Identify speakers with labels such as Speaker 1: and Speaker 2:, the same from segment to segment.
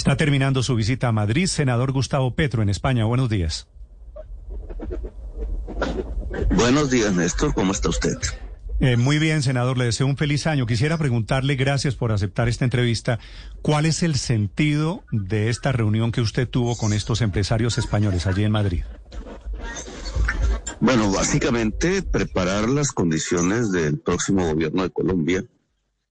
Speaker 1: Está terminando su visita a Madrid, senador Gustavo Petro, en España. Buenos días.
Speaker 2: Buenos días, Néstor. ¿Cómo está usted?
Speaker 1: Eh, muy bien, senador. Le deseo un feliz año. Quisiera preguntarle, gracias por aceptar esta entrevista, ¿cuál es el sentido de esta reunión que usted tuvo con estos empresarios españoles allí en Madrid?
Speaker 2: Bueno, básicamente preparar las condiciones del próximo gobierno de Colombia,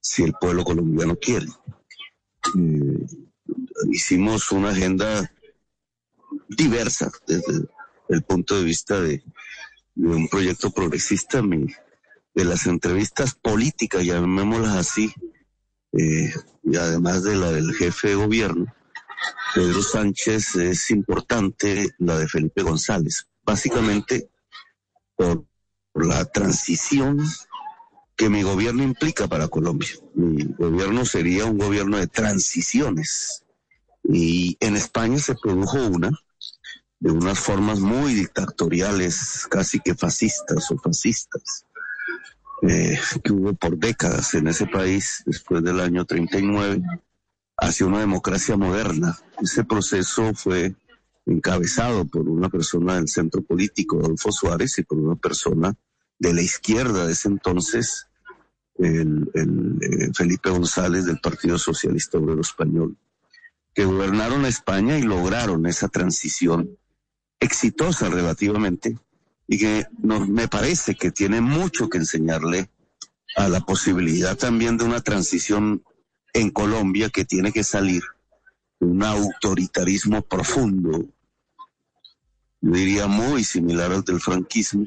Speaker 2: si el pueblo colombiano quiere. Eh, hicimos una agenda diversa desde el punto de vista de, un proyecto progresista, de las entrevistas políticas, llamémoslas así, eh, y además de la del jefe de gobierno, Pedro Sánchez, es importante la de Felipe González. Básicamente por la transición que mi gobierno implica para Colombia. Mi gobierno sería un gobierno de transiciones. Y en España se produjo una, de unas formas muy dictatoriales, casi que fascistas o fascistas, eh, que hubo por décadas en ese país después del año 39, hacia una democracia moderna. Ese proceso fue encabezado por una persona del centro político, Adolfo Suárez, y por una persona de la izquierda de ese entonces, el, eh, Felipe González del Partido Socialista Obrero Español, que gobernaron España y lograron esa transición exitosa relativamente y que nos, me parece que tiene mucho que enseñarle a la posibilidad también de una transición en Colombia que tiene que salir un autoritarismo profundo, yo diría muy similar al del franquismo,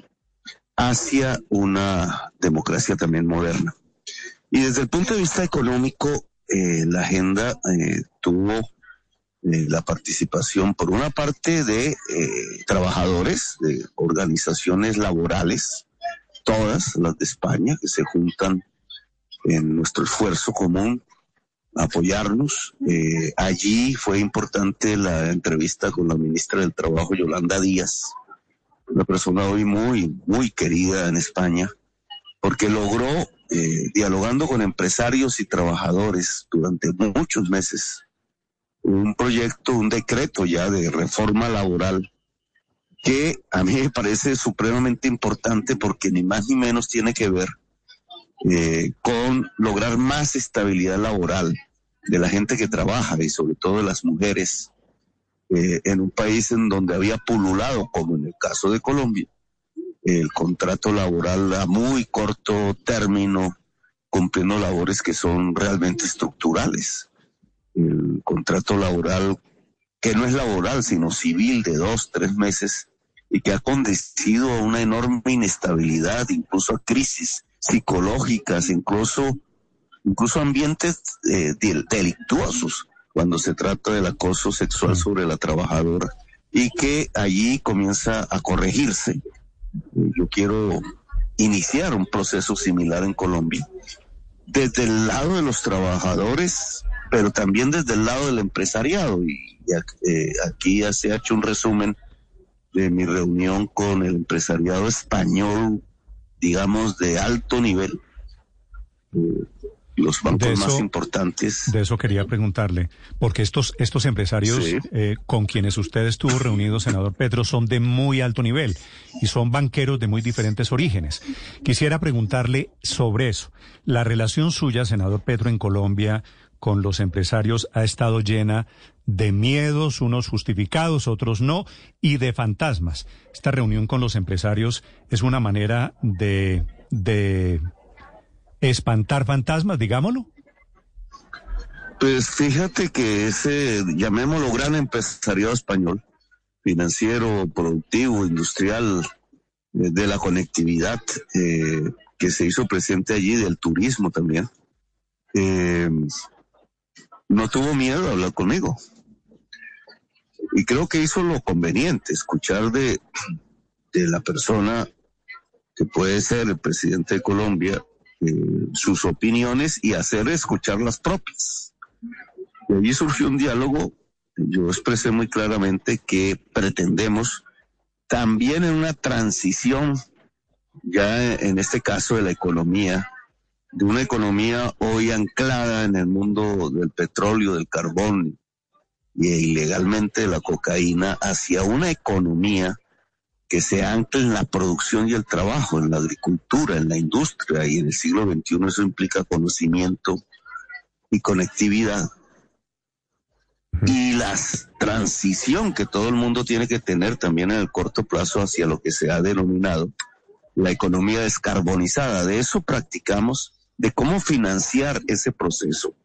Speaker 2: hacia una democracia también moderna. Y desde el punto de vista económico, eh, la agenda eh, tuvo eh, la participación, por una parte, de trabajadores, de organizaciones laborales, todas las de España, que se juntan en nuestro esfuerzo común apoyarnos. Eh, allí fue importante la entrevista con la ministra del Trabajo, Yolanda Díaz, una persona hoy muy, muy querida en España, porque logró, eh, dialogando con empresarios y trabajadores durante muchos meses, un proyecto, un decreto ya de reforma laboral que a mí me parece supremamente importante porque ni más ni menos tiene que ver eh, con lograr más estabilidad laboral de la gente que trabaja y sobre todo de las mujeres eh, en un país en donde había pululado, como en el caso de Colombia, el contrato laboral a muy corto término, cumpliendo labores que son realmente estructurales. El contrato laboral que no es laboral, sino civil de dos, tres meses, y que ha conducido a una enorme inestabilidad, incluso a crisis psicológicas, incluso, incluso ambientes eh, delictuosos cuando se trata del acoso sexual sobre la trabajadora y que allí comienza a corregirse. Yo quiero iniciar un proceso similar en Colombia, desde el lado de los trabajadores, pero también desde el lado del empresariado. Y eh, aquí ya se ha hecho un resumen de mi reunión con el empresariado español, digamos, de alto nivel, eh, los bancos más importantes.
Speaker 1: De eso quería preguntarle, porque estos, estos empresarios eh, con quienes usted estuvo reunido, senador Petro, son de muy alto nivel y son banqueros de muy diferentes orígenes. Quisiera preguntarle sobre eso. La relación suya, senador Petro, en Colombia con los empresarios ha estado llena de miedos, unos justificados, otros no, y de fantasmas. Esta reunión con los empresarios es una manera de, de espantar fantasmas, digámoslo.
Speaker 2: Pues fíjate que ese, llamémoslo gran empresariado español, financiero, productivo, industrial, eh, de la conectividad, eh, que se hizo presente allí, del turismo también, eh, no tuvo miedo a hablar conmigo. Y creo que hizo lo conveniente, escuchar de, de la persona que puede ser el presidente de Colombia eh, sus opiniones y hacer escuchar las propias. Y allí surgió un diálogo, yo expresé muy claramente que pretendemos también en una transición, ya en este caso de la economía, de una economía hoy anclada en el mundo del petróleo, del carbón, y ilegalmente la cocaína hacia una economía que se ancla en la producción y el trabajo, en la agricultura, en la industria, y en el siglo XXI eso implica conocimiento y conectividad. Y la transición que todo el mundo tiene que tener también en el corto plazo hacia lo que se ha denominado la economía descarbonizada. De eso practicamos, de cómo financiar ese proceso.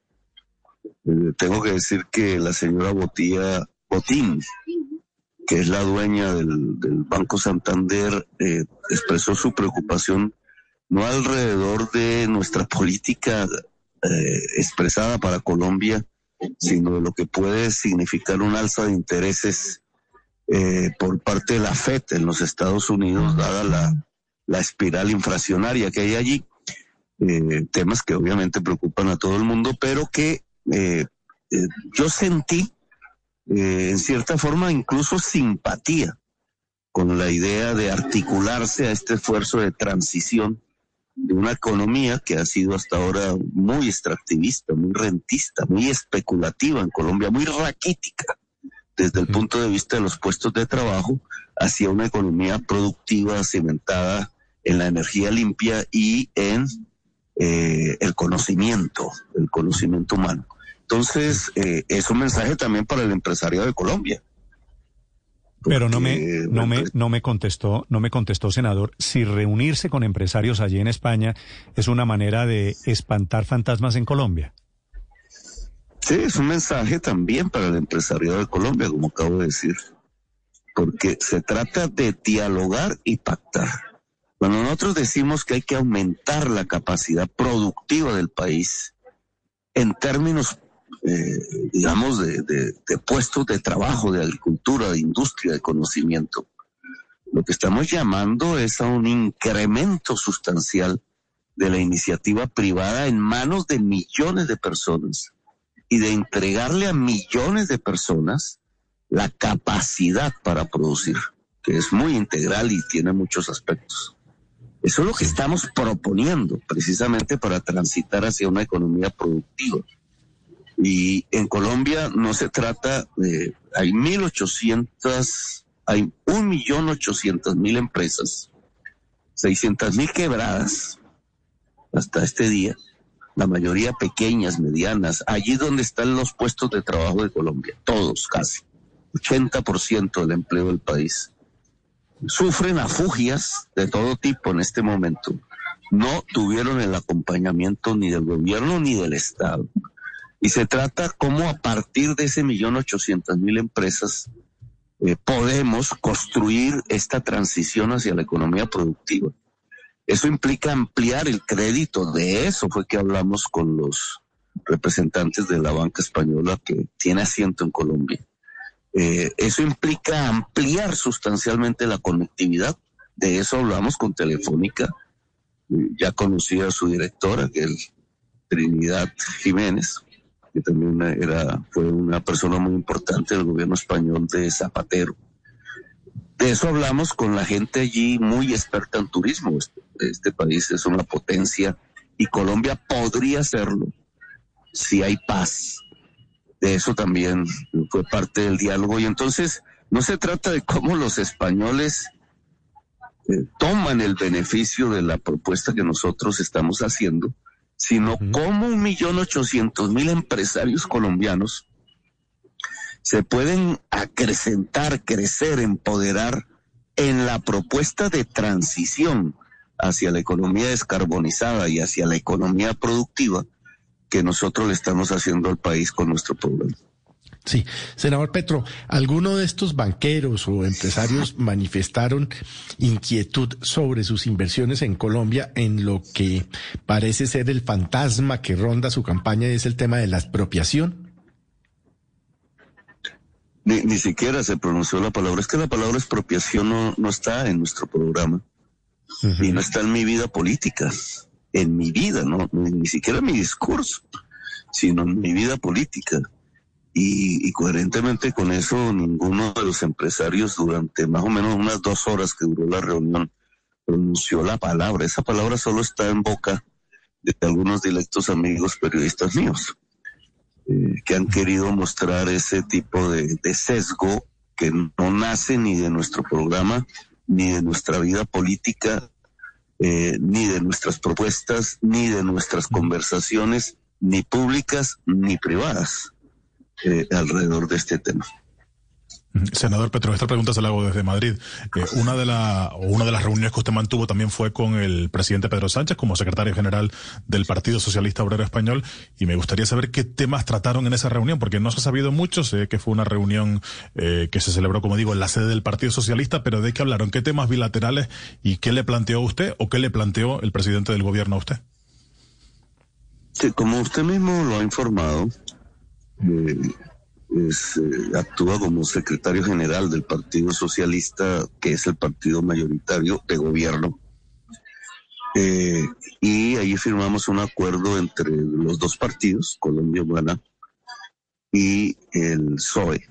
Speaker 2: Eh, tengo que decir que la señora Botía, Botín, que es la dueña del, Banco Santander, eh, expresó su preocupación no alrededor de nuestra política eh, expresada para Colombia, sino de lo que puede significar un alza de intereses por parte de la FED en los Estados Unidos, dada la, la espiral inflacionaria que hay allí, eh, temas que obviamente preocupan a todo el mundo, pero que eh, eh, yo sentí en cierta forma incluso simpatía con la idea de articularse a este esfuerzo de transición de una economía que ha sido hasta ahora muy extractivista, muy rentista, muy especulativa en Colombia, muy raquítica desde el punto de vista de los puestos de trabajo, hacia una economía productiva, cimentada en la energía limpia y en eh, el conocimiento, el conocimiento humano. Entonces, eh, es un mensaje también para el empresario de Colombia.
Speaker 1: Pero no me, no me, no me contestó, no me contestó, senador, si reunirse con empresarios allí en España es una manera de espantar fantasmas en Colombia.
Speaker 2: Sí, es un mensaje también para el empresario de Colombia, como acabo de decir, porque se trata de dialogar y pactar. Cuando nosotros decimos que hay que aumentar la capacidad productiva del país en términos, eh, digamos, de, de, puestos de trabajo, de agricultura, de industria, de conocimiento, lo que estamos llamando es a un incremento sustancial de la iniciativa privada en manos de millones de personas y de entregarle a millones de personas la capacidad para producir, que es muy integral y tiene muchos aspectos. Eso es lo que estamos proponiendo precisamente para transitar hacia una economía productiva. Y en Colombia no se trata de, hay 1.800, hay 1.800.000 empresas, 600.000 quebradas hasta este día, la mayoría pequeñas, medianas, allí donde están los puestos de trabajo de Colombia, todos casi, 80% del empleo del país sufren afugias de todo tipo en este momento. No tuvieron el acompañamiento ni del gobierno ni del Estado. Y se trata cómo a partir de ese millón ochocientas mil empresas eh, podemos construir esta transición hacia la economía productiva. Eso implica ampliar el crédito. De eso fue que hablamos con los representantes de la banca española que tiene asiento en Colombia. Eh, eso implica ampliar sustancialmente la conectividad. De eso hablamos con Telefónica. Ya conocía a su directora, que es Trinidad Jiménez, que también era, fue una persona muy importante del gobierno español de Zapatero. De eso hablamos con la gente allí muy experta en turismo. Este, este país es una potencia y Colombia podría serlo si hay paz, de eso también fue parte del diálogo. Y entonces no se trata de cómo los españoles eh, toman el beneficio de la propuesta que nosotros estamos haciendo, sino cómo un millón ochocientos mil empresarios colombianos se pueden acrecentar, crecer, empoderar en la propuesta de transición hacia la economía descarbonizada y hacia la economía productiva que nosotros le estamos haciendo al país con nuestro programa.
Speaker 3: Sí, senador Petro, ¿alguno de estos banqueros o empresarios manifestaron inquietud sobre sus inversiones en Colombia en lo que parece ser el fantasma que ronda su campaña y es el tema de la expropiación?
Speaker 2: Ni, siquiera se pronunció la palabra. Es que la palabra expropiación no, no está en nuestro programa y no está en mi vida política en mi vida, no ni, siquiera mi discurso, sino en mi vida política. Y, coherentemente con eso, ninguno de los empresarios durante más o menos unas dos horas que duró la reunión pronunció la palabra. Esa palabra solo está en boca de algunos directos amigos periodistas míos. eh, que han querido mostrar ese tipo de, sesgo que no nace ni de nuestro programa, ni de nuestra vida política, eh, ni de nuestras propuestas, ni de nuestras conversaciones, ni públicas ni privadas, eh, alrededor de este tema.
Speaker 4: Senador Petro, esta pregunta se la hago desde Madrid. Eh, una, de la, una de las reuniones que usted mantuvo también fue con el presidente Pedro Sánchez como secretario general del Partido Socialista Obrero Español y me gustaría saber qué temas trataron en esa reunión, porque no se ha sabido mucho, sé que fue una reunión eh, que se celebró, como digo, en la sede del Partido Socialista, pero ¿de qué hablaron? ¿Qué temas bilaterales y qué le planteó usted o qué le planteó el presidente del gobierno a usted?
Speaker 2: Sí, como usted mismo lo ha informado, eh, eh, actúa como secretario general del Partido Socialista, que es el partido mayoritario de gobierno. Eh, y ahí firmamos un acuerdo entre los dos partidos, Colombia Humana y el PSOE.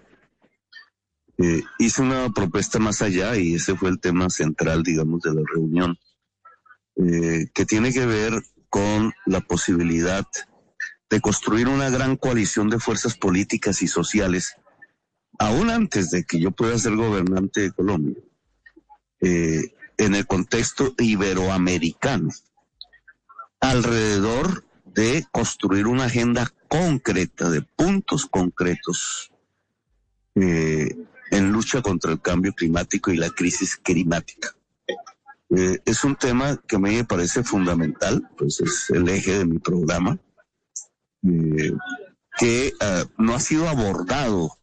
Speaker 2: Eh, hice una propuesta más allá y ese fue el tema central, digamos, de la reunión, que tiene que ver con la posibilidad de construir una gran coalición de fuerzas políticas y sociales, aún antes de que yo pueda ser gobernante de Colombia, eh, en el contexto iberoamericano, alrededor de construir una agenda concreta, de puntos concretos eh, en lucha contra el cambio climático y la crisis climática. Eh, es un tema que a mí me parece fundamental, pues es el eje de mi programa eh, que eh, no ha sido abordado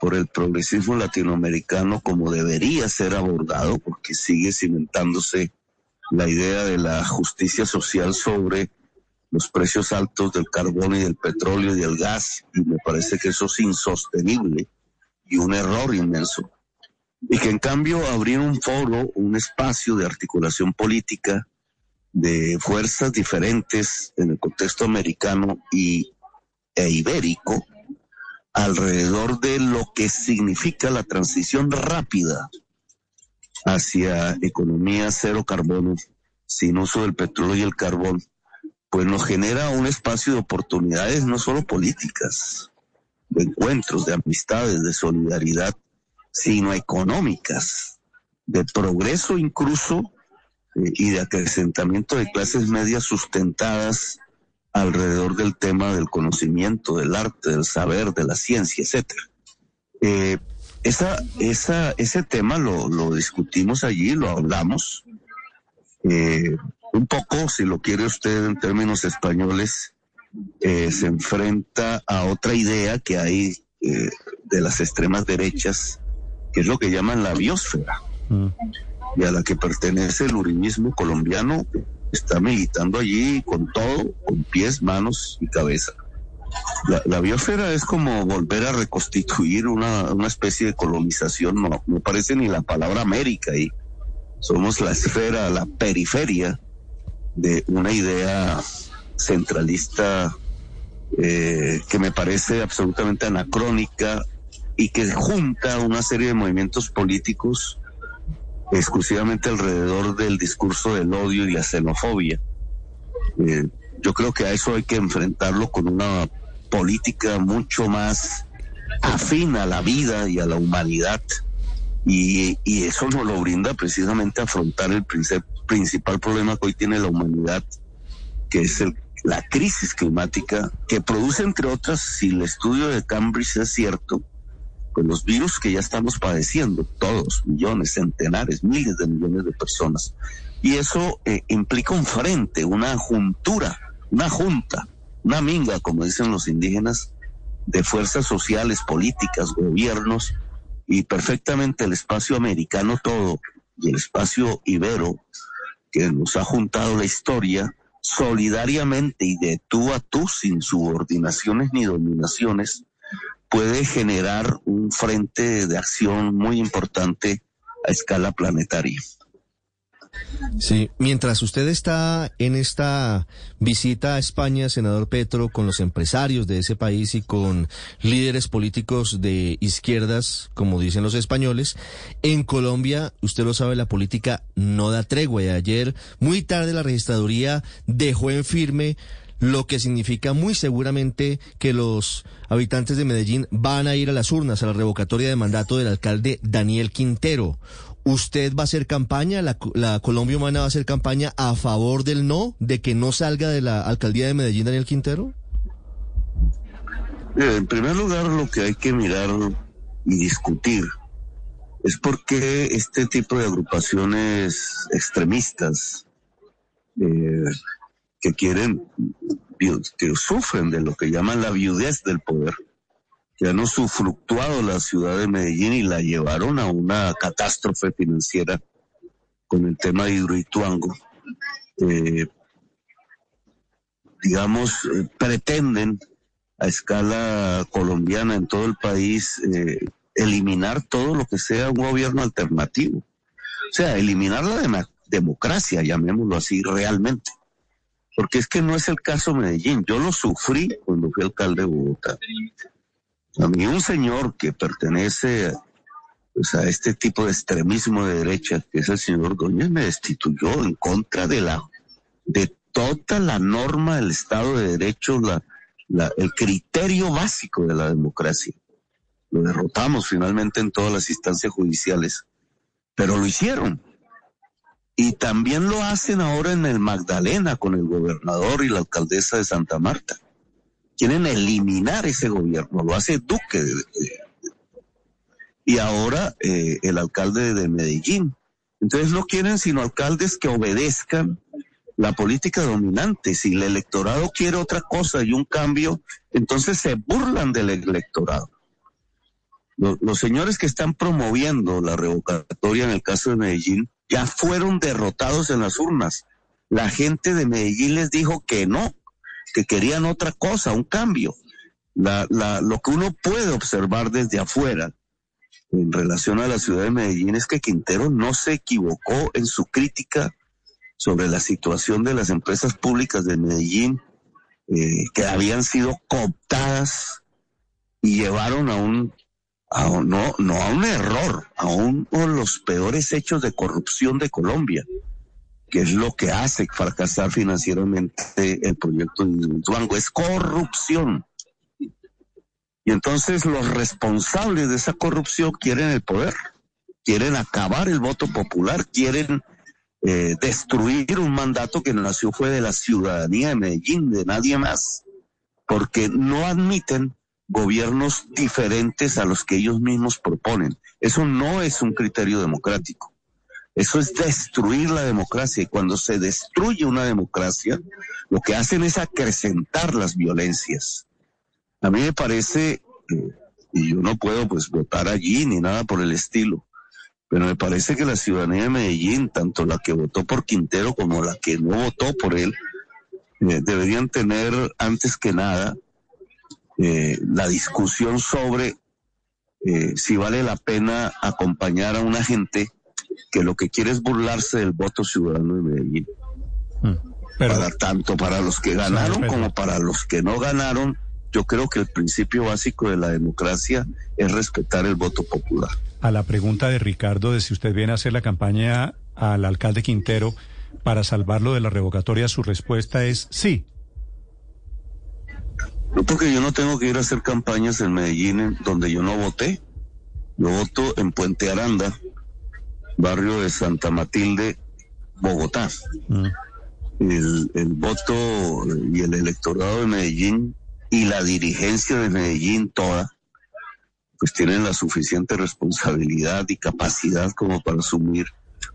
Speaker 2: por el progresismo latinoamericano como debería ser abordado, porque sigue cimentándose la idea de la justicia social sobre los precios altos del carbón y del petróleo y del gas, y me parece que eso es insostenible y un error inmenso. Y que en cambio abrir un foro, un espacio de articulación política, de fuerzas diferentes en el contexto americano y, e ibérico alrededor de lo que significa la transición rápida hacia economía cero carbono, sin uso del petróleo y el carbón, pues nos genera un espacio de oportunidades no solo políticas, de encuentros, de amistades, de solidaridad, sino económicas, de progreso incluso y de acrecentamiento de clases medias sustentadas alrededor del tema del conocimiento, del arte, del saber, de la ciencia, etcétera. Eh, esa, esa, ese tema lo, lo, discutimos allí, lo hablamos. Eh, un poco, si lo quiere usted en términos españoles, eh, se enfrenta a otra idea que hay de las extremas derechas, que es lo que llaman la biosfera. Mm y a la que pertenece el uribismo colombiano, está militando allí con todo, con pies, manos y cabeza. La, biosfera es como volver a reconstituir una, una especie de colonización, no, no parece ni la palabra América y somos la esfera, la periferia de una idea centralista eh, que me parece absolutamente anacrónica y que junta una serie de movimientos políticos exclusivamente alrededor del discurso del odio y la xenofobia. Eh, yo creo que a eso hay que enfrentarlo con una política mucho más afín a la vida y a la humanidad. Y, eso nos lo brinda precisamente afrontar el principal problema que hoy tiene la humanidad, que es la crisis climática, que produce, entre otras, si el estudio de Cambridge es cierto, pues los virus que ya estamos padeciendo, todos, millones, centenares, miles de millones de personas. Y eso eh, implica un frente, una juntura, una junta, una minga, como dicen los indígenas, de fuerzas sociales, políticas, gobiernos, y perfectamente el espacio americano todo, y el espacio ibero, que nos ha juntado la historia, solidariamente y de tú a tú, sin subordinaciones ni dominaciones, puede generar un frente de acción muy importante a escala planetaria.
Speaker 5: Sí, mientras usted está en esta visita a España, senador Petro, con los empresarios de ese país y con líderes políticos de izquierdas, como dicen los españoles, en Colombia, usted lo sabe, la política no da tregua. Y ayer, muy tarde, la registraduría dejó en firme lo que significa muy seguramente que los habitantes de Medellín van a ir a las urnas a la revocatoria de mandato del alcalde Daniel Quintero. ¿Usted va a hacer campaña, la, Colombia Humana va a hacer campaña a favor del no, de que no salga de la alcaldía de Medellín Daniel Quintero?
Speaker 2: En primer lugar, lo que hay que mirar y discutir es por qué este tipo de agrupaciones extremistas eh, que quieren, que sufren de lo que llaman la viudez del poder, que han usufructuado la ciudad de Medellín y la llevaron a una catástrofe financiera con el tema de Hidroituango. Eh, digamos, pretenden a escala colombiana en todo el país eh, eliminar todo lo que sea un gobierno alternativo. O sea, eliminar la democracia, llamémoslo así, realmente. Porque es que no es el caso Medellín. Yo lo sufrí cuando fui alcalde de Bogotá. A mí un señor que pertenece pues, a este tipo de extremismo de derecha, que es el señor Doña, me destituyó en contra de la de toda la norma del Estado de Derecho, la, el criterio básico de la democracia. Lo derrotamos finalmente en todas las instancias judiciales, pero lo hicieron. Y también lo hacen ahora en el Magdalena con el gobernador y la alcaldesa de Santa Marta. Quieren eliminar ese gobierno, lo hace Duque. y ahora eh, el alcalde de Medellín. Entonces no quieren sino alcaldes que obedezcan la política dominante. Si el electorado quiere otra cosa y un cambio, entonces se burlan del electorado. Los, señores que están promoviendo la revocatoria en el caso de Medellín ya fueron derrotados en las urnas. La gente de Medellín les dijo que no, que querían otra cosa, un cambio. La, la, lo que uno puede observar desde afuera en relación a la ciudad de Medellín es que Quintero no se equivocó en su crítica sobre la situación de las empresas públicas de Medellín eh, que habían sido cooptadas y llevaron a un no, no a un error, a uno de los peores hechos de corrupción de Colombia, que es lo que hace fracasar financieramente el proyecto de Duango, es corrupción. Y entonces los responsables de esa corrupción quieren el poder, quieren acabar el voto popular, quieren eh, destruir un mandato que nació fue de la ciudadanía de Medellín, de nadie más, porque no admiten gobiernos diferentes a los que ellos mismos proponen. Eso no es un criterio democrático. Eso es destruir la democracia. Y cuando se destruye una democracia, lo que hacen es acrecentar las violencias. A mí me parece, eh, y yo no puedo pues votar allí ni nada por el estilo, pero me parece que la ciudadanía de Medellín, tanto la que votó por Quintero como la que no votó por él, eh, deberían tener antes que nada eh, la discusión sobre eh, si vale la pena acompañar a una gente que lo que quiere es burlarse del voto ciudadano de Medellín. Hmm. para tanto para los que ganaron como para los que no ganaron, yo creo que el principio básico de la democracia es respetar el voto popular.
Speaker 1: A la pregunta de Ricardo de si usted viene a hacer la campaña al alcalde Quintero para salvarlo de la revocatoria, su respuesta es sí.
Speaker 2: No, porque yo no tengo que ir a hacer campañas en Medellín donde yo no voté. Yo voto en Puente Aranda, barrio de Santa Matilde, Bogotá. Mm. El, el voto y el electorado de Medellín y la dirigencia de Medellín toda, pues tienen la suficiente responsabilidad y capacidad como para asumir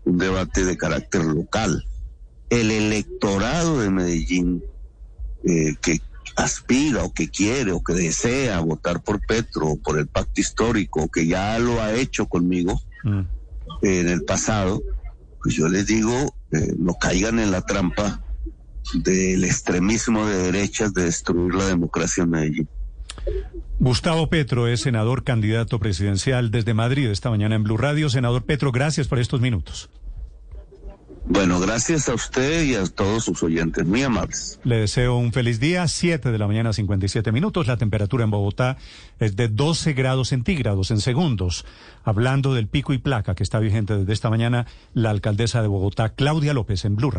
Speaker 2: un debate de carácter local. El electorado de Medellín, eh, que aspira o que quiere o que desea votar por Petro o por el pacto histórico, que ya lo ha hecho conmigo mm. en el pasado, pues yo les digo, eh, no caigan en la trampa del extremismo de derechas de destruir la democracia en Medellín.
Speaker 1: Gustavo Petro es senador candidato presidencial desde Madrid esta mañana en Blue Radio. Senador Petro, gracias por estos minutos.
Speaker 2: Bueno, gracias a usted y a todos sus oyentes, muy amables.
Speaker 1: Le deseo un feliz día, 7 de la mañana, 57 minutos. La temperatura en Bogotá es de 12 grados centígrados en segundos. Hablando del pico y placa que está vigente desde esta mañana, la alcaldesa de Bogotá, Claudia López, en Blue